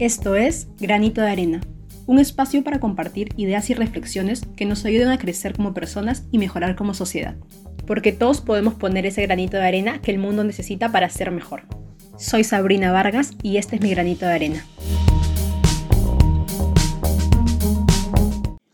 Esto es Granito de Arena, un espacio para compartir ideas y reflexiones que nos ayuden a crecer como personas y mejorar como sociedad. Porque todos podemos poner ese granito de arena que el mundo necesita para ser mejor. Soy Sabrina Vargas y este es mi granito de arena.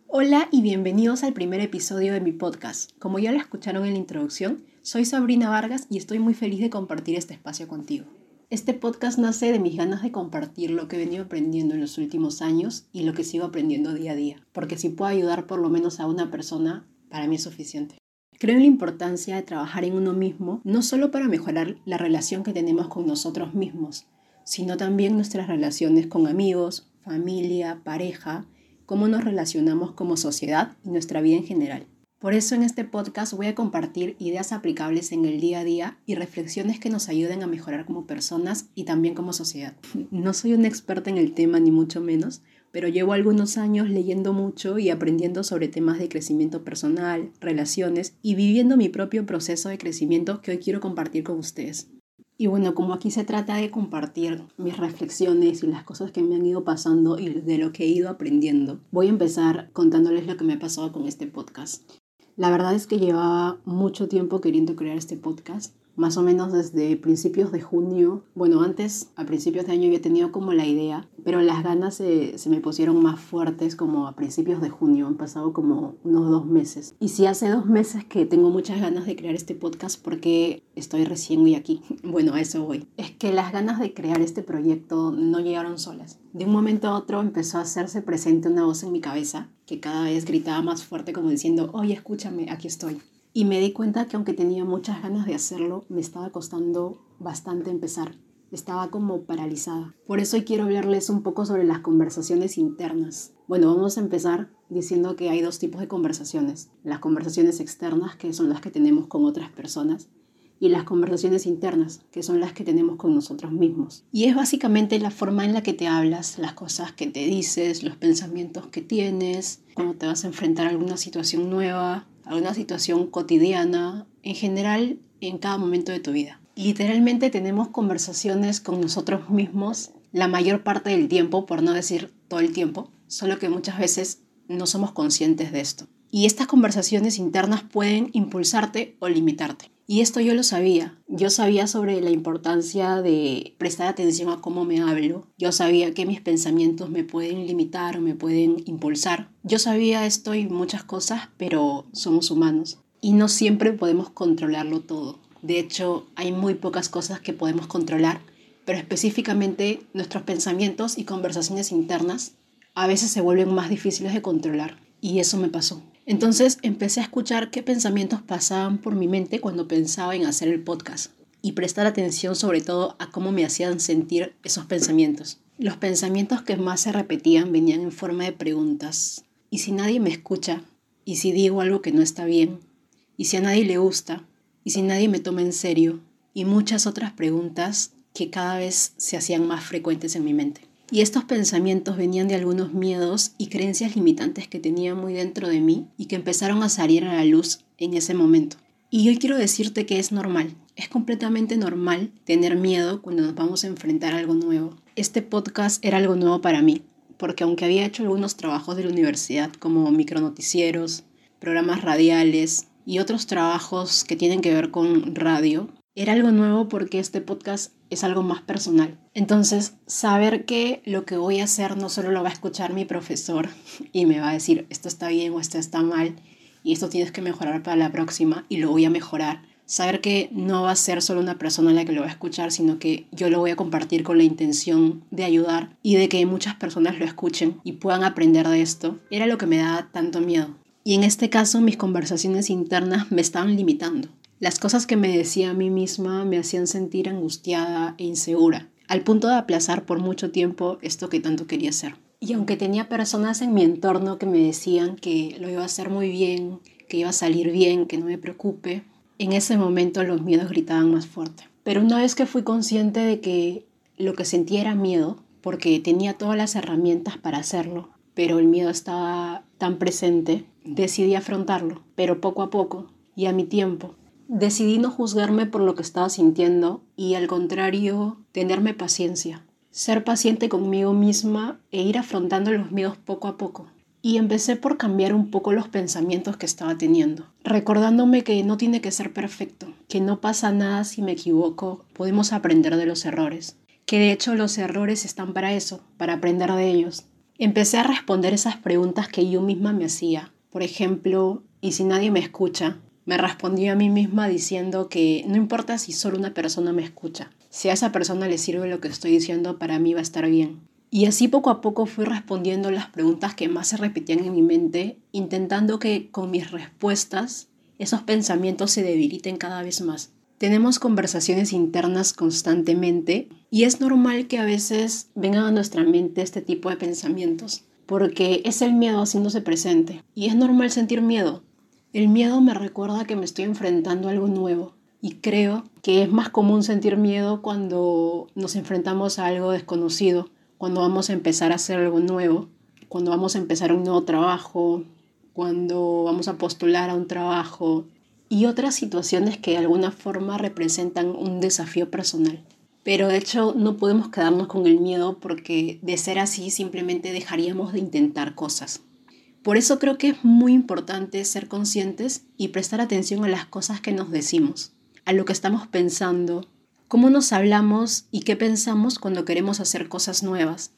Hola y bienvenidos al primer episodio de mi podcast. Como ya lo escucharon en la introducción, soy Sabrina Vargas y estoy muy feliz de compartir este espacio contigo. Este podcast nace de mis ganas de compartir lo que he venido aprendiendo en los últimos años y lo que sigo aprendiendo día a día, porque si puedo ayudar por lo menos a una persona, para mí es suficiente. Creo en la importancia de trabajar en uno mismo, no solo para mejorar la relación que tenemos con nosotros mismos, sino también nuestras relaciones con amigos, familia, pareja cómo nos relacionamos como sociedad y nuestra vida en general. Por eso en este podcast voy a compartir ideas aplicables en el día a día y reflexiones que nos ayuden a mejorar como personas y también como sociedad. No soy una experta en el tema ni mucho menos, pero llevo algunos años leyendo mucho y aprendiendo sobre temas de crecimiento personal, relaciones y viviendo mi propio proceso de crecimiento que hoy quiero compartir con ustedes. Y bueno, como aquí se trata de compartir mis reflexiones y las cosas que me han ido pasando y de lo que he ido aprendiendo, voy a empezar contándoles lo que me ha pasado con este podcast. La verdad es que llevaba mucho tiempo queriendo crear este podcast más o menos desde principios de junio. Bueno, antes, a principios de año había tenido como la idea, pero las ganas se, se, me pusieron más fuertes como a principios de junio. Han pasado como unos dos meses. Y sí, hace dos meses que tengo muchas ganas de crear este podcast porque estoy recién hoy aquí. Bueno, a eso voy. Es que las ganas de crear este proyecto no llegaron solas. De un momento a otro empezó a hacerse presente una voz en mi cabeza que cada vez gritaba más fuerte como diciendo, oye, escúchame, aquí estoy. Y me di cuenta que aunque tenía muchas ganas de hacerlo, me estaba costando bastante empezar. Estaba como paralizada. Por eso quiero hablarles un poco sobre las conversaciones internas. Bueno, vamos a empezar diciendo que hay dos tipos de conversaciones. Las conversaciones externas, que son las que tenemos con otras personas, y las conversaciones internas, que son las que tenemos con nosotros mismos. Y es básicamente la forma en la que te hablas, las cosas que te dices, los pensamientos que tienes, cuando te vas a enfrentar a alguna situación nueva, alguna situación cotidiana, en general en cada momento de tu vida. Literalmente tenemos conversaciones con nosotros mismos la mayor parte del tiempo, por no decir todo el tiempo, solo que muchas veces no somos conscientes de esto. Y estas conversaciones internas pueden impulsarte o limitarte. Y esto yo lo sabía. Yo sabía sobre la importancia de prestar atención a cómo me hablo. Yo sabía que mis pensamientos me pueden limitar o me pueden impulsar. Yo sabía esto y muchas cosas, pero somos humanos. Y no siempre podemos controlarlo todo. De hecho, hay muy pocas cosas que podemos controlar, pero específicamente nuestros pensamientos y conversaciones internas a veces se vuelven más difíciles de controlar. Y eso me pasó. Entonces empecé a escuchar qué pensamientos pasaban por mi mente cuando pensaba en hacer el podcast y prestar atención sobre todo a cómo me hacían sentir esos pensamientos. Los pensamientos que más se repetían venían en forma de preguntas. ¿Y si nadie me escucha? ¿Y si digo algo que no está bien? ¿Y si a nadie le gusta? ¿Y si nadie me toma en serio? Y muchas otras preguntas que cada vez se hacían más frecuentes en mi mente. Y estos pensamientos venían de algunos miedos y creencias limitantes que tenía muy dentro de mí y que empezaron a salir a la luz en ese momento. Y hoy quiero decirte que es normal, es completamente normal tener miedo cuando nos vamos a enfrentar a algo nuevo. Este podcast era algo nuevo para mí, porque aunque había hecho algunos trabajos de la universidad como micronoticieros, programas radiales y otros trabajos que tienen que ver con radio, era algo nuevo porque este podcast es algo más personal. Entonces, saber que lo que voy a hacer no solo lo va a escuchar mi profesor y me va a decir esto está bien o esto está mal y esto tienes que mejorar para la próxima y lo voy a mejorar. Saber que no va a ser solo una persona la que lo va a escuchar, sino que yo lo voy a compartir con la intención de ayudar y de que muchas personas lo escuchen y puedan aprender de esto, era lo que me daba tanto miedo. Y en este caso mis conversaciones internas me estaban limitando. Las cosas que me decía a mí misma me hacían sentir angustiada e insegura, al punto de aplazar por mucho tiempo esto que tanto quería hacer. Y aunque tenía personas en mi entorno que me decían que lo iba a hacer muy bien, que iba a salir bien, que no me preocupe, en ese momento los miedos gritaban más fuerte. Pero una vez que fui consciente de que lo que sentía era miedo, porque tenía todas las herramientas para hacerlo, pero el miedo estaba tan presente, decidí afrontarlo, pero poco a poco y a mi tiempo, Decidí no juzgarme por lo que estaba sintiendo y al contrario, tenerme paciencia. ser paciente conmigo misma e ir afrontando los miedos poco a poco. Y empecé por cambiar un poco los pensamientos que estaba teniendo, recordándome que no tiene que ser perfecto, que no pasa nada si me equivoco, podemos aprender de los errores, que de hecho los errores están para eso, para aprender de ellos. Empecé a responder esas preguntas que yo misma me hacía. Por ejemplo, ¿y si nadie me escucha? Me respondí a mí misma diciendo que no importa si solo una persona me escucha, si a esa persona le sirve lo que estoy diciendo, para mí va a estar bien. Y así poco a poco fui respondiendo las preguntas que más se repetían en mi mente, intentando que con mis respuestas esos pensamientos se debiliten cada vez más. Tenemos conversaciones internas constantemente y es normal que a veces vengan a nuestra mente este tipo de pensamientos, porque es el miedo haciéndose presente. Y es normal sentir miedo. El miedo me recuerda que me estoy enfrentando a algo nuevo, y creo que es más común sentir miedo cuando nos enfrentamos a algo desconocido, cuando vamos a empezar a hacer algo nuevo, cuando vamos a empezar un nuevo trabajo, cuando vamos a postular a un trabajo y otras situaciones que de alguna forma representan un desafío personal. Pero de hecho no podemos quedarnos con el miedo porque de ser así simplemente dejaríamos de intentar cosas. Por eso creo que es muy importante ser conscientes y prestar atención a las cosas que nos decimos, a lo que estamos pensando, cómo nos hablamos y qué pensamos cuando queremos hacer cosas nuevas,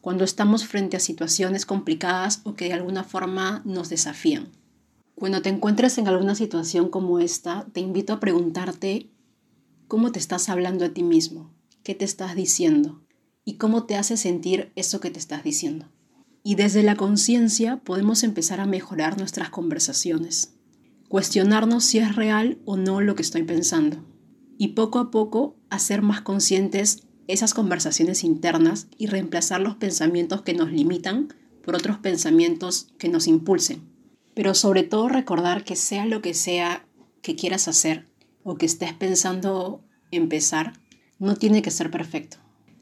cuando estamos frente a situaciones complicadas o que de alguna forma nos desafían. Cuando te encuentres en alguna situación como esta, te invito a preguntarte cómo te estás hablando a ti mismo, qué te estás diciendo y cómo te hace sentir eso que te estás diciendo. Y desde la conciencia podemos empezar a mejorar nuestras conversaciones, cuestionarnos si es real o no lo que estoy pensando y poco a poco hacer más conscientes esas conversaciones internas y reemplazar los pensamientos que nos limitan por otros pensamientos que nos impulsen. Pero sobre todo recordar que sea lo que sea que quieras hacer o que estés pensando empezar, no tiene que ser perfecto.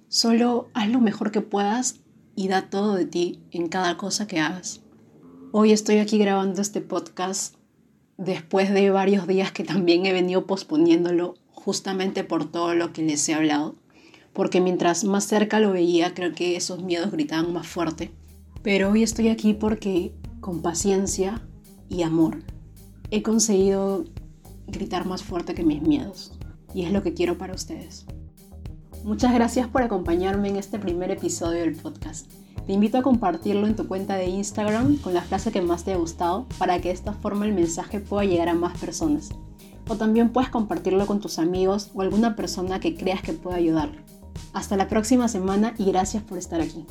Solo haz lo mejor que puedas y da todo de ti en cada cosa que hagas. Hoy estoy aquí grabando este podcast después de varios días que también he venido posponiéndolo justamente por todo lo que les he hablado, porque mientras más cerca lo veía, creo que esos miedos gritaban más fuerte. Pero hoy estoy aquí porque con paciencia y amor he conseguido gritar más fuerte que mis miedos. Y es lo que quiero para ustedes. Muchas gracias por acompañarme en este primer episodio del podcast. Te invito a compartirlo en tu cuenta de Instagram con la frase que más te ha gustado para que de esta forma el mensaje pueda llegar a más personas o también puedes compartirlo con tus amigos o alguna persona que creas que pueda ayudarlo. Hasta la próxima semana y gracias por estar aquí.